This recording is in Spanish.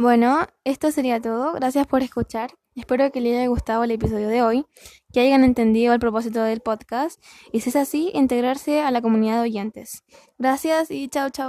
Bueno, esto sería todo. Gracias por escuchar. Espero que les haya gustado el episodio de hoy, que hayan entendido el propósito del podcast y si es así, integrarse a la comunidad de oyentes. Gracias y chao chao.